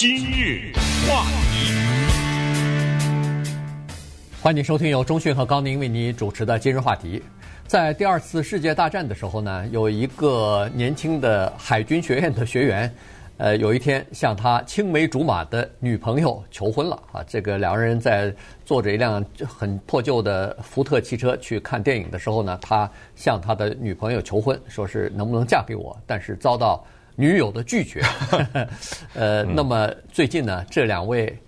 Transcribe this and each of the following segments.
今日话题，欢迎收听由中讯和高宁为你主持的今日话题。在第二次世界大战的时候呢，有一个年轻的海军学院的学员，呃，有一天向他青梅竹马的女朋友求婚了啊。这个两个人在坐着一辆很破旧的福特汽车去看电影的时候呢，他向他的女朋友求婚，说是能不能嫁给我，但是遭到。女友的拒绝，呃，那么最近呢，这两位，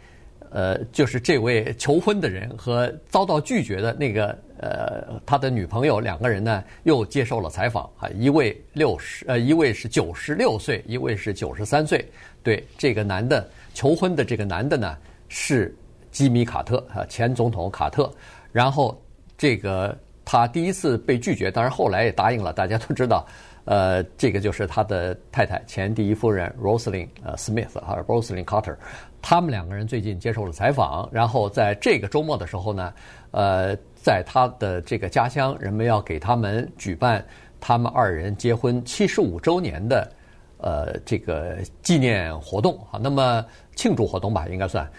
呃，就是这位求婚的人和遭到拒绝的那个，呃，他的女朋友两个人呢，又接受了采访啊，一位六十，呃，一位是九十六岁，一位是九十三岁。对，这个男的求婚的这个男的呢，是吉米·卡特啊，前总统卡特。然后这个他第一次被拒绝，当然后来也答应了，大家都知道。呃，这个就是他的太太，前第一夫人 Rosalyn 呃 Smith 还是 Rosalynn Carter，他们两个人最近接受了采访，然后在这个周末的时候呢，呃，在他的这个家乡，人们要给他们举办他们二人结婚七十五周年的呃这个纪念活动啊，那么庆祝活动吧，应该算，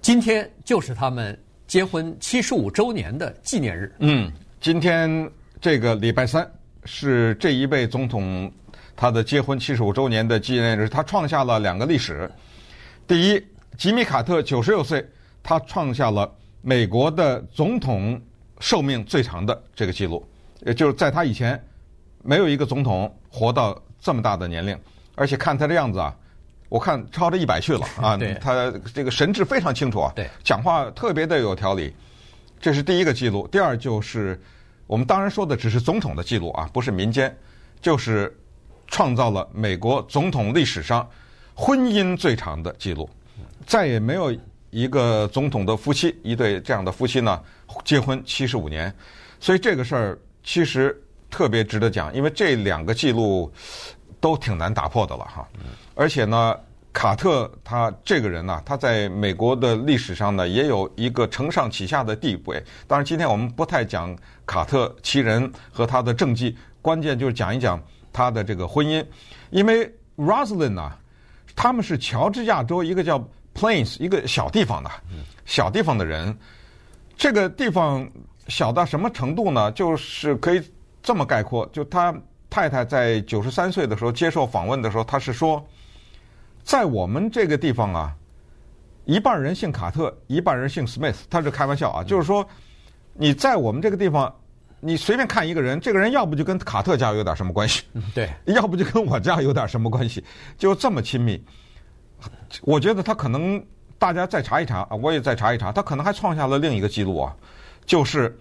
今天就是他们结婚七十五周年的纪念日。嗯，今天这个礼拜三。是这一位总统他的结婚七十五周年的纪念日，他创下了两个历史。第一，吉米·卡特九十六岁，他创下了美国的总统寿命最长的这个记录，也就是在他以前没有一个总统活到这么大的年龄，而且看他的样子啊，我看超着一百去了啊，他这个神志非常清楚啊，讲话特别的有条理，这是第一个记录。第二就是。我们当然说的只是总统的记录啊，不是民间，就是创造了美国总统历史上婚姻最长的记录，再也没有一个总统的夫妻一对这样的夫妻呢结婚七十五年，所以这个事儿其实特别值得讲，因为这两个记录都挺难打破的了哈，而且呢。卡特他这个人呢，他在美国的历史上呢，也有一个承上启下的地位。当然，今天我们不太讲卡特其人和他的政绩，关键就是讲一讲他的这个婚姻。因为 Rosalynn 呢，他们是乔治亚州一个叫 Plains 一个小地方的，小地方的人。这个地方小到什么程度呢？就是可以这么概括：就他太太在九十三岁的时候接受访问的时候，他是说。在我们这个地方啊，一半人姓卡特，一半人姓 Smith。他是开玩笑啊，就是说，你在我们这个地方，你随便看一个人，这个人要不就跟卡特家有点什么关系，对，要不就跟我家有点什么关系，就这么亲密。我觉得他可能，大家再查一查啊，我也再查一查，他可能还创下了另一个记录啊，就是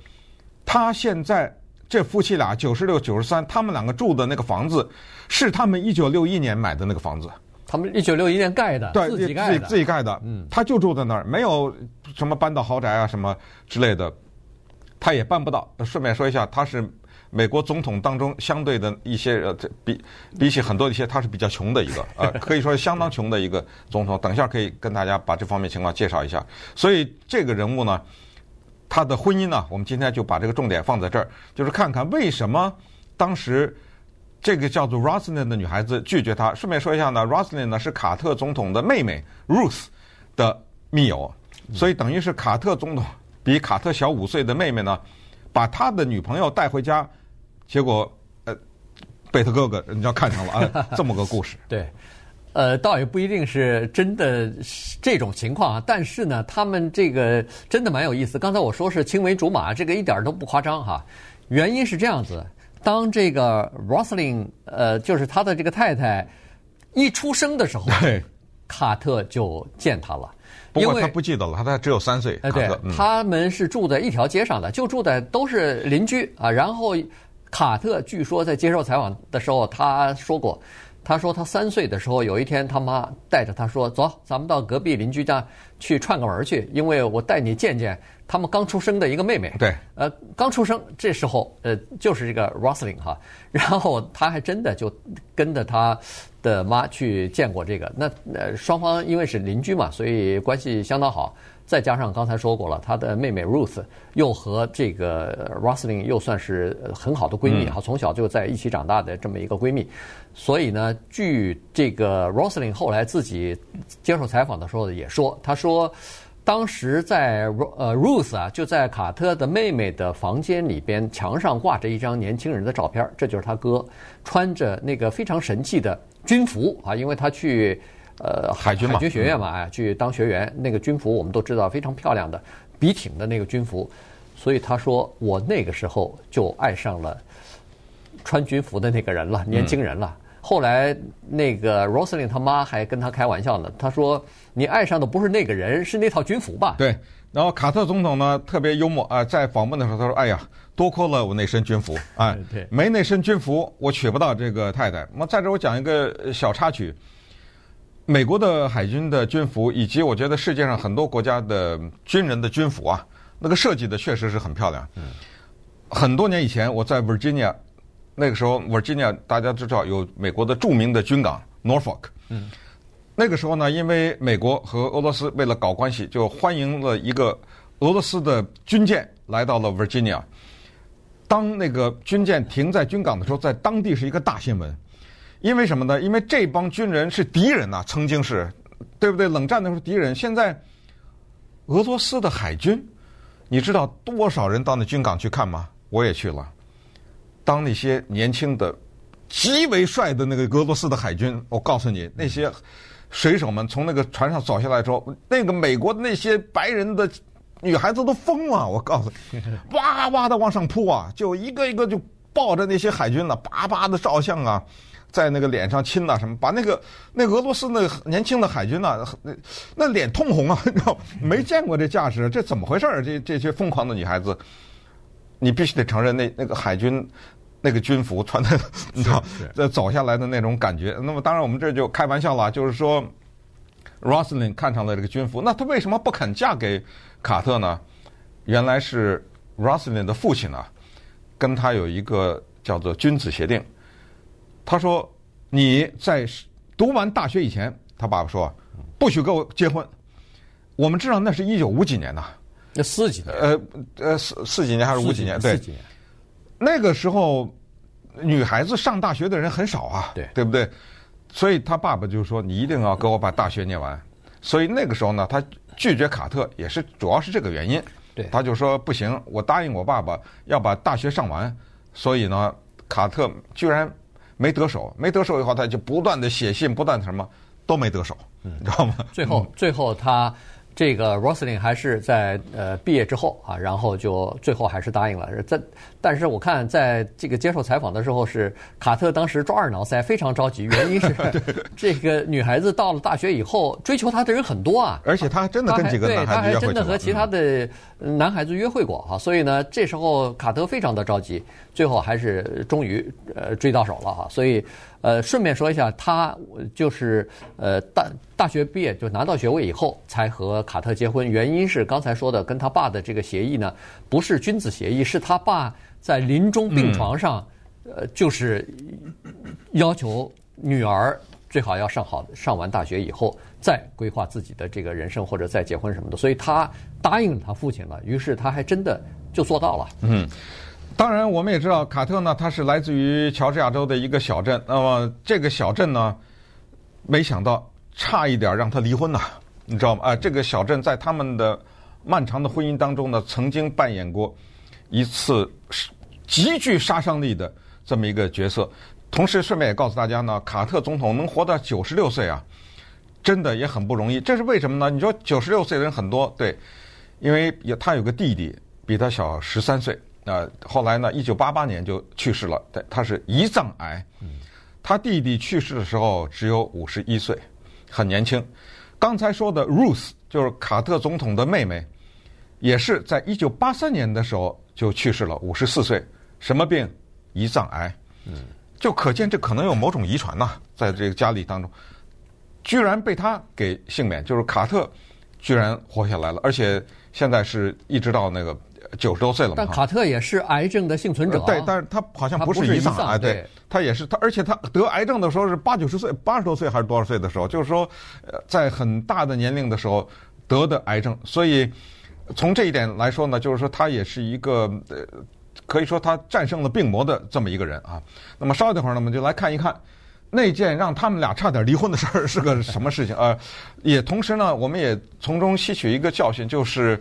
他现在这夫妻俩九十六、九十三，他们两个住的那个房子，是他们一九六一年买的那个房子。他们一九六一年盖的，对，自己盖的，自己盖的，嗯，他就住在那儿，没有什么搬到豪宅啊什么之类的，他也办不到。顺便说一下，他是美国总统当中相对的一些呃，比比起很多一些，他是比较穷的一个，呃，可以说相当穷的一个总统。等一下可以跟大家把这方面情况介绍一下。所以这个人物呢，他的婚姻呢，我们今天就把这个重点放在这儿，就是看看为什么当时。这个叫做 Rosalynn 的女孩子拒绝他。顺便说一下呢，Rosalynn 呢是卡特总统的妹妹 Ruth 的密友，所以等于是卡特总统比卡特小五岁的妹妹呢，把他的女朋友带回家，结果呃被他哥哥人家看上了啊，这么个故事。对，呃，倒也不一定是真的这种情况啊，但是呢，他们这个真的蛮有意思。刚才我说是青梅竹马，这个一点都不夸张哈。原因是这样子。当这个 Rosalynn 呃，就是他的这个太太一出生的时候，对，卡特就见他了。不过他不记得了，他他只有三岁。哎，对，他们是住在一条街上的，就住在都是邻居啊。然后卡特据说在接受采访的时候，他说过，他说他三岁的时候，有一天他妈带着他说：“走，咱们到隔壁邻居家去串个门去，因为我带你见见他们刚出生的一个妹妹。对，呃，刚出生这时候，呃，就是这个 Rosalind 哈，然后他还真的就跟着他的妈去见过这个。那呃，双方因为是邻居嘛，所以关系相当好。再加上刚才说过了，他的妹妹 Ruth 又和这个 Rosalind 又算是很好的闺蜜哈，嗯、从小就在一起长大的这么一个闺蜜，所以呢，据这个 Rosalind 后来自己接受采访的时候也说，她说当时在呃 Ruth 啊就在卡特的妹妹的房间里边，墙上挂着一张年轻人的照片，这就是他哥穿着那个非常神气的军服啊，因为他去。呃，海军海军学院嘛，哎，去当学员，那个军服我们都知道非常漂亮的，笔挺的那个军服，所以他说我那个时候就爱上了穿军服的那个人了，年轻人了。后来那个 Rosalind 他妈还跟他开玩笑呢，他说你爱上的不是那个人，是那套军服吧？对。然后卡特总统呢特别幽默啊，在访问的时候他说：“哎呀，多亏了我那身军服啊，没那身军服我娶不到这个太太。”那在这我讲一个小插曲。美国的海军的军服，以及我觉得世界上很多国家的军人的军服啊，那个设计的确实是很漂亮。嗯。很多年以前，我在 Virginia，那个时候 Virginia 大家知道有美国的著名的军港 Norfolk。嗯。那个时候呢，因为美国和俄罗斯为了搞关系，就欢迎了一个俄罗斯的军舰来到了 Virginia。当那个军舰停在军港的时候，在当地是一个大新闻。因为什么呢？因为这帮军人是敌人呐，曾经是，对不对？冷战的时候敌人，现在俄罗斯的海军，你知道多少人到那军港去看吗？我也去了。当那些年轻的、极为帅的那个俄罗斯的海军，我告诉你，那些水手们从那个船上走下来之后，那个美国的那些白人的女孩子都疯了。我告诉你，哇哇的往上扑啊，就一个一个就抱着那些海军了，叭叭的照相啊。在那个脸上亲呐什么，把那个那俄罗斯那年轻的海军呐，那那脸通红啊，你知道没见过这架势，这怎么回事儿？这这些疯狂的女孩子，你必须得承认，那那个海军那个军服穿的，你知道，这走下来的那种感觉。那么当然我们这就开玩笑了，就是说，Rosalind 看上了这个军服，那她为什么不肯嫁给卡特呢？原来是 Rosalind 的父亲呢，跟他有一个叫做君子协定。他说：“你在读完大学以前，他爸爸说，不许跟我结婚。我们知道那是一九五几年呐，那四几年？呃呃，四四几年还是五几年？对，四几年。那个时候，女孩子上大学的人很少啊，对，对不对？所以他爸爸就说，你一定要给我把大学念完。所以那个时候呢，他拒绝卡特也是主要是这个原因。对，他就说不行，我答应我爸爸要把大学上完。所以呢，卡特居然。”没得手，没得手以后，他就不断的写信，不断的什么都没得手，你知道吗？最后，最后他。这个 Rosalind 还是在呃毕业之后啊，然后就最后还是答应了。在但是我看在这个接受采访的时候，是卡特当时抓耳挠腮，非常着急。原因是 这个女孩子到了大学以后，追求她的人很多啊，而且她还真的跟几个男孩子约会她还真的和其他的男孩子约会过哈。所以呢，这时候卡特非常的着急，最后还是终于呃追到手了哈。所以。呃，顺便说一下，他就是呃大大学毕业就拿到学位以后才和卡特结婚，原因是刚才说的，跟他爸的这个协议呢，不是君子协议，是他爸在临终病床上，嗯、呃，就是要求女儿最好要上好上完大学以后再规划自己的这个人生或者再结婚什么的，所以他答应他父亲了，于是他还真的就做到了。嗯。当然，我们也知道卡特呢，他是来自于乔治亚州的一个小镇。那么这个小镇呢，没想到差一点让他离婚呐，你知道吗？啊，这个小镇在他们的漫长的婚姻当中呢，曾经扮演过一次极具杀伤力的这么一个角色。同时，顺便也告诉大家呢，卡特总统能活到九十六岁啊，真的也很不容易。这是为什么呢？你说九十六岁的人很多，对，因为有他有个弟弟比他小十三岁。呃，后来呢，一九八八年就去世了。对，他是胰脏癌。他弟弟去世的时候只有五十一岁，很年轻。刚才说的 Ruth 就是卡特总统的妹妹，也是在一九八三年的时候就去世了，五十四岁。什么病？胰脏癌。嗯，就可见这可能有某种遗传呐，在这个家里当中，居然被他给幸免。就是卡特居然活下来了，而且现在是一直到那个九十多岁了嘛。但卡特也是癌症的幸存者，对，但是他好像不是胰脏癌，对，他也是他，而且他得癌症的时候是八九十岁，八十多岁还是多少岁的时候，就是说，在很大的年龄的时候得的癌症，所以从这一点来说呢，就是说他也是一个呃。可以说他战胜了病魔的这么一个人啊。那么稍等会儿呢，我们就来看一看那件让他们俩差点离婚的事儿是个什么事情啊。也同时呢，我们也从中吸取一个教训，就是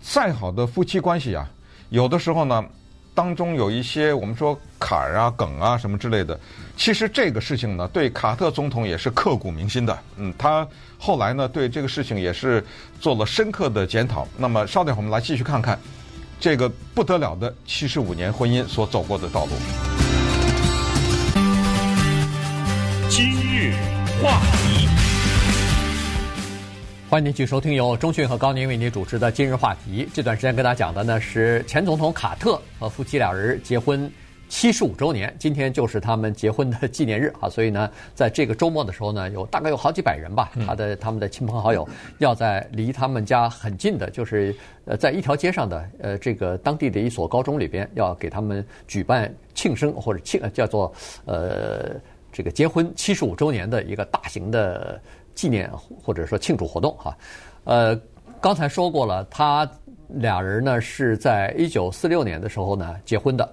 再好的夫妻关系啊，有的时候呢，当中有一些我们说坎儿啊、梗啊什么之类的。其实这个事情呢，对卡特总统也是刻骨铭心的。嗯，他后来呢，对这个事情也是做了深刻的检讨。那么稍等，我们来继续看看。这个不得了的七十五年婚姻所走过的道路。今日话题，欢迎您继续收听由中讯和高宁为您主持的《今日话题》。这段时间跟大家讲的呢是前总统卡特和夫妻俩人结婚。七十五周年，今天就是他们结婚的纪念日啊！所以呢，在这个周末的时候呢，有大概有好几百人吧，他的他们的亲朋好友要在离他们家很近的，就是呃，在一条街上的呃这个当地的一所高中里边，要给他们举办庆生或者庆叫做呃这个结婚七十五周年的一个大型的纪念或者说庆祝活动哈。呃，刚才说过了，他俩人呢是在一九四六年的时候呢结婚的。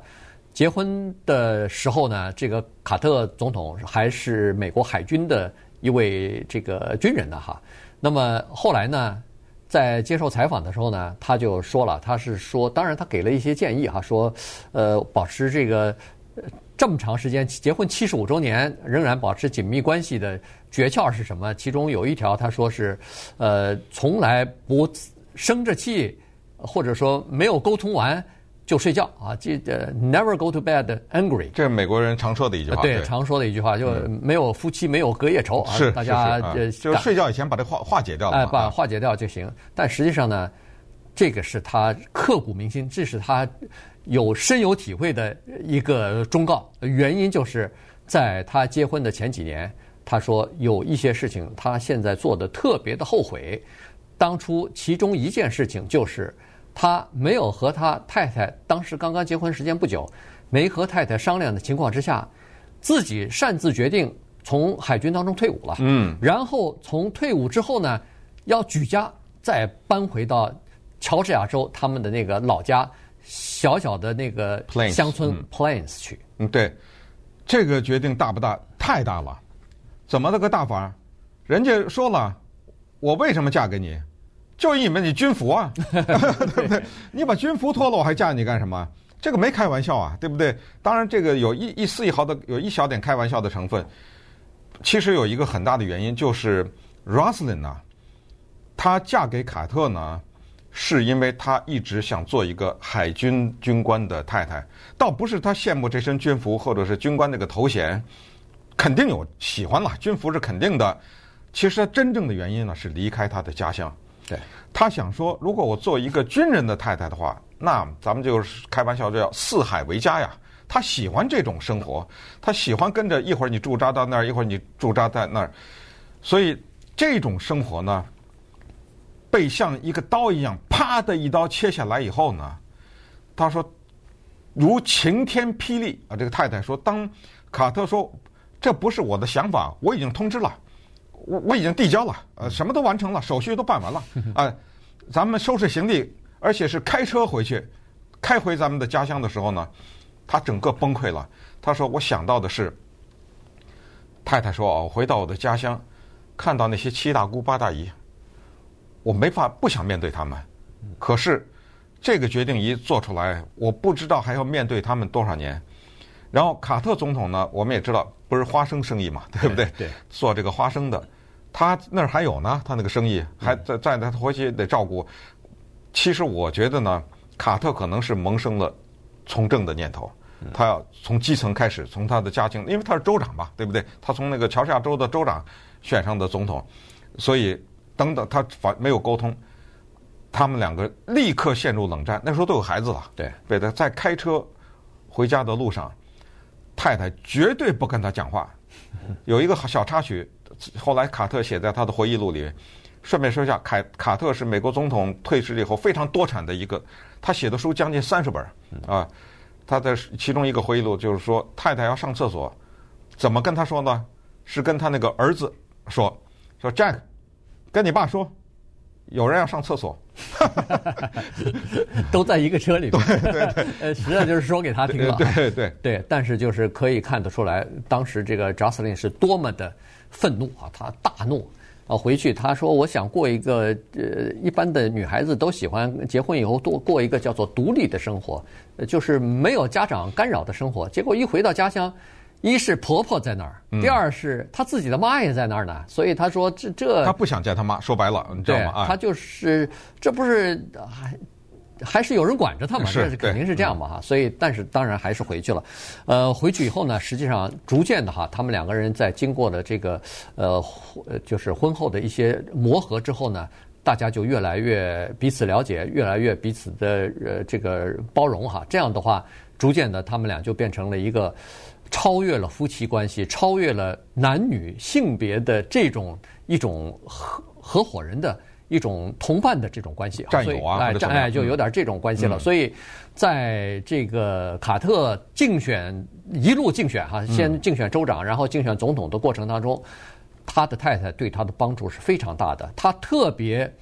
结婚的时候呢，这个卡特总统还是美国海军的一位这个军人呢，哈。那么后来呢，在接受采访的时候呢，他就说了，他是说，当然他给了一些建议哈，说，呃，保持这个这么长时间结婚七十五周年仍然保持紧密关系的诀窍是什么？其中有一条他说是，呃，从来不生着气，或者说没有沟通完。就睡觉啊，记得 never go to bed angry。这是美国人常说的一句话。对，常说的一句话，就没有夫妻没有隔夜仇啊。是，大家呃就睡觉以前把这化化解掉。哎，把化解掉就行。但实际上呢，这个是他刻骨铭心，这是他有深有体会的一个忠告。原因就是在他结婚的前几年，他说有一些事情他现在做的特别的后悔。当初其中一件事情就是。他没有和他太太当时刚刚结婚时间不久，没和太太商量的情况之下，自己擅自决定从海军当中退伍了。嗯，然后从退伍之后呢，要举家再搬回到乔治亚州他们的那个老家，小小的那个乡村 Plains 去。嗯，对，这个决定大不大？太大了。怎么了个大法？人家说了，我为什么嫁给你？就因为你军服啊 对不对？你把军服脱了，我还嫁你干什么？这个没开玩笑啊，对不对？当然，这个有一一丝一毫的，有一小点开玩笑的成分。其实有一个很大的原因，就是 Rosalyn 呢，她嫁给卡特呢，是因为他一直想做一个海军军官的太太，倒不是他羡慕这身军服或者是军官那个头衔，肯定有喜欢了，军服是肯定的。其实真正的原因呢，是离开他的家乡。对，他想说，如果我做一个军人的太太的话，那咱们就是开玩笑，这叫四海为家呀。他喜欢这种生活，他喜欢跟着一会儿你驻扎到那儿，一会儿你驻扎在那儿，所以这种生活呢，被像一个刀一样啪的一刀切下来以后呢，他说如晴天霹雳啊！这个太太说，当卡特说这不是我的想法，我已经通知了。我我已经递交了，呃，什么都完成了，手续都办完了，啊，咱们收拾行李，而且是开车回去，开回咱们的家乡的时候呢，他整个崩溃了。他说：“我想到的是，太太说哦，回到我的家乡，看到那些七大姑八大姨，我没法不想面对他们。可是这个决定一做出来，我不知道还要面对他们多少年。然后卡特总统呢，我们也知道。”不是花生生意嘛，对不对？对，做这个花生的，他那儿还有呢，他那个生意还在在，他回去得照顾。其实我觉得呢，卡特可能是萌生了从政的念头，他要从基层开始，从他的家庭，因为他是州长嘛，对不对？他从那个乔治亚州的州长选上的总统，所以等等他反没有沟通，他们两个立刻陷入冷战。那时候都有孩子了，对，对的，在开车回家的路上。太太绝对不跟他讲话。有一个小插曲，后来卡特写在他的回忆录里，顺便说一下，凯卡特是美国总统退职以后非常多产的一个，他写的书将近三十本啊。他的其中一个回忆录就是说，太太要上厕所，怎么跟他说呢？是跟他那个儿子说，说 Jack，跟你爸说，有人要上厕所，都在一个车里面。对对对，呃，实际上就是说给他听了。对对对对，但是就是可以看得出来，当时这个 Jocelyn 是多么的愤怒啊，他大怒啊，回去他说，我想过一个呃，一般的女孩子都喜欢结婚以后多过一个叫做独立的生活，就是没有家长干扰的生活。结果一回到家乡。一是婆婆在那儿，第二是她自己的妈也在那儿呢，所以他说这这他不想见他妈，说白了，你知道吗？啊，他就是这不是还还是有人管着他嘛？这是肯定是这样嘛哈。所以，但是当然还是回去了。呃，回去以后呢，实际上逐渐的哈，他们两个人在经过了这个呃，就是婚后的一些磨合之后呢，大家就越来越彼此了解，越来越彼此的呃这个包容哈。这样的话，逐渐的他们俩就变成了一个。超越了夫妻关系，超越了男女性别的这种一种合合伙人的一种同伴的这种关系，战友啊，哎，战哎，就有点这种关系了。嗯、所以，在这个卡特竞选一路竞选哈，先竞选州长，然后竞选总统的过程当中，他的太太对他的帮助是非常大的，他特别。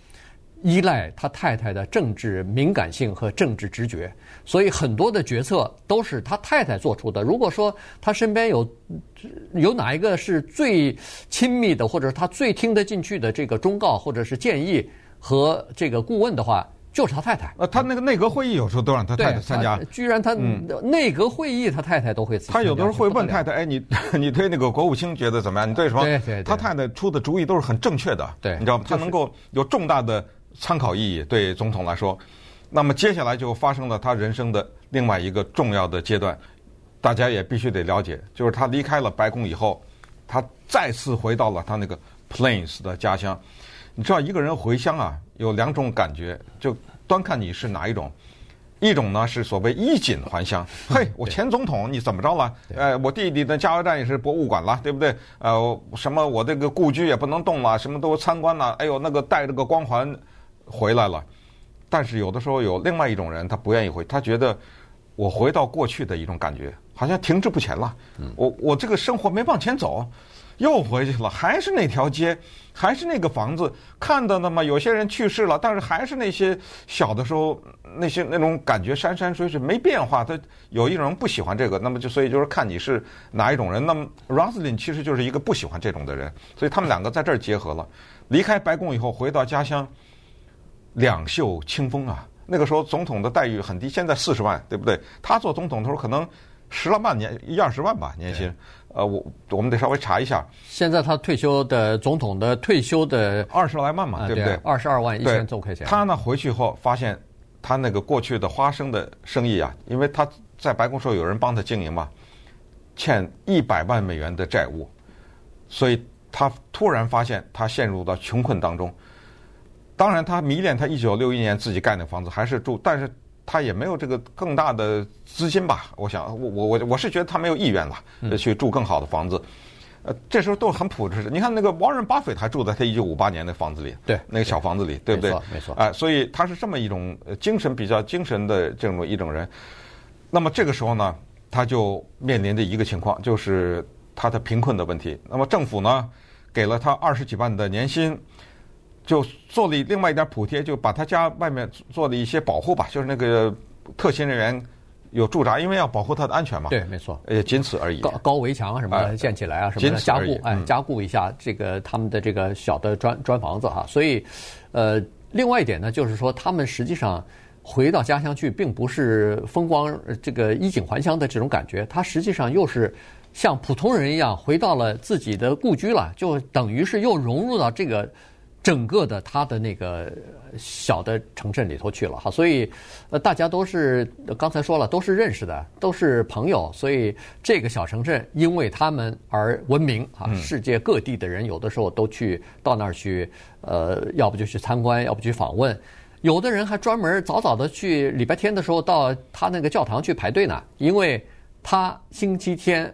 依赖他太太的政治敏感性和政治直觉，所以很多的决策都是他太太做出的。如果说他身边有有哪一个是最亲密的，或者他最听得进去的这个忠告或者是建议和这个顾问的话，就是他太太。呃，他那个内阁会议有时候都让他太太参加。居然他内阁会议他太太都会参加。他有的时候会问太太：“哎，你 你对那个国务卿觉得怎么样？你对什么？”对对对。他太太出的主意都是很正确的。对，你知道吗？他能够有重大的。参考意义对总统来说，那么接下来就发生了他人生的另外一个重要的阶段，大家也必须得了解，就是他离开了白宫以后，他再次回到了他那个 Plains 的家乡。你知道一个人回乡啊，有两种感觉，就端看你是哪一种。一种呢是所谓衣锦还乡，嘿，我前总统你怎么着了？呃，我弟弟的加油站也是博物馆了，对不对？呃，什么我这个故居也不能动了，什么都参观了，哎呦，那个带着个光环。回来了，但是有的时候有另外一种人，他不愿意回，他觉得我回到过去的一种感觉，好像停滞不前了。我我这个生活没往前走，又回去了，还是那条街，还是那个房子，看到的嘛，有些人去世了，但是还是那些小的时候那些那种感觉，山山水水没变化。他有一种人不喜欢这个，那么就所以就是看你是哪一种人。那么 Roslin 其实就是一个不喜欢这种的人，所以他们两个在这儿结合了。离开白宫以后，回到家乡。两袖清风啊！那个时候总统的待遇很低，现在四十万，对不对？他做总统的时候可能十来万年一二十万吧年薪。呃，我我们得稍微查一下。现在他退休的总统的退休的二十来万嘛，对不对？二十二万一千多块钱。他呢回去后发现，他那个过去的花生的生意啊，因为他在白宫时候有人帮他经营嘛，欠一百万美元的债务，所以他突然发现他陷入到穷困当中。当然，他迷恋他一九六一年自己盖的房子，还是住，但是他也没有这个更大的资金吧？我想，我我我我是觉得他没有意愿了，去住更好的房子。呃，这时候都是很朴实的。你看那个 Warren Buffett 还住在他一九五八年的房子里，对，那个小房子里，对不对？没错，没错。啊，所以他是这么一种精神比较精神的这么一种人。那么这个时候呢，他就面临着一个情况，就是他的贫困的问题。那么政府呢，给了他二十几万的年薪。就做了另外一点补贴，就把他家外面做了一些保护吧，就是那个特勤人员有驻扎，因为要保护他的安全嘛。对，没错。呃，仅此而已。高高围墙什么的建起来啊，什么的加固，哎，加固一下这个他们的这个小的砖砖房子哈。所以，呃，另外一点呢，就是说他们实际上回到家乡去，并不是风光这个衣锦还乡的这种感觉，他实际上又是像普通人一样回到了自己的故居了，就等于是又融入到这个。整个的他的那个小的城镇里头去了哈，所以呃大家都是刚才说了都是认识的，都是朋友，所以这个小城镇因为他们而闻名啊，世界各地的人有的时候都去到那儿去，呃，要不就去参观，要不去访问，有的人还专门早早的去礼拜天的时候到他那个教堂去排队呢，因为他星期天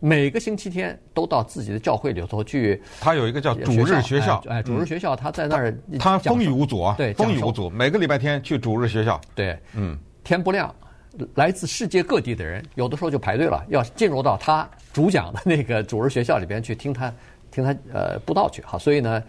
每个星期天都到自己的教会里头去。他有一个叫主日学校，哎，主日学校，他在那儿，他风雨无阻啊，对，风雨无阻。每个礼拜天去主日学校，对，嗯，天不亮，来自世界各地的人，有的时候就排队了，要进入到他主讲的那个主日学校里边去听他听他呃布道去。好，所以呢。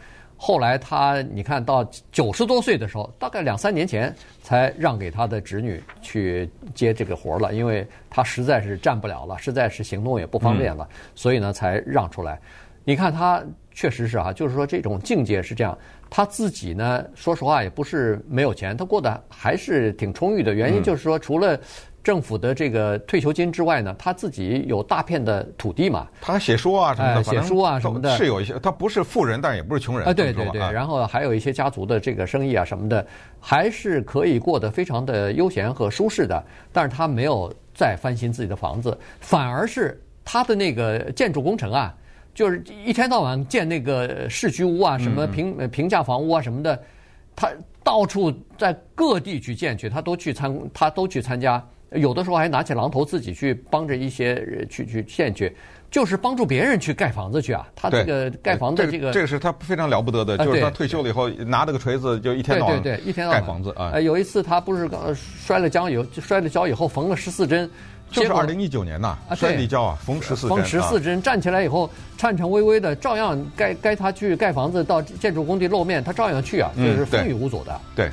后来他，你看到九十多岁的时候，大概两三年前才让给他的侄女去接这个活了，因为他实在是站不了了，实在是行动也不方便了，所以呢才让出来。你看他确实是啊，就是说这种境界是这样。他自己呢，说实话也不是没有钱，他过得还是挺充裕的。原因就是说，除了政府的这个退休金之外呢，他自己有大片的土地嘛。他写书啊什么的，写书啊什么的，是有一些。他不是富人，但也不是穷人啊。对对对，然后还有一些家族的这个生意啊什么的，还是可以过得非常的悠闲和舒适的。但是他没有再翻新自己的房子，反而是他的那个建筑工程啊，就是一天到晚建那个市居屋啊，什么平平价房屋啊什么的，他到处在各地去建去，他都去参，他都去参加。有的时候还拿起榔头自己去帮着一些人去去献去，就是帮助别人去盖房子去啊。他这个盖房子这个这个是他非常了不得的，就是他退休了以后拿着个锤子就一天到晚对对对一天到晚盖房子啊。有一次他不是摔了跤以后摔了跤以后缝了十四针，就是二零一九年呐，摔了一跤啊，缝十四针。缝十四针，站起来以后颤颤巍巍的，照样该该他去盖房子到建筑工地露面，他照样去啊，就是风雨无阻的。对。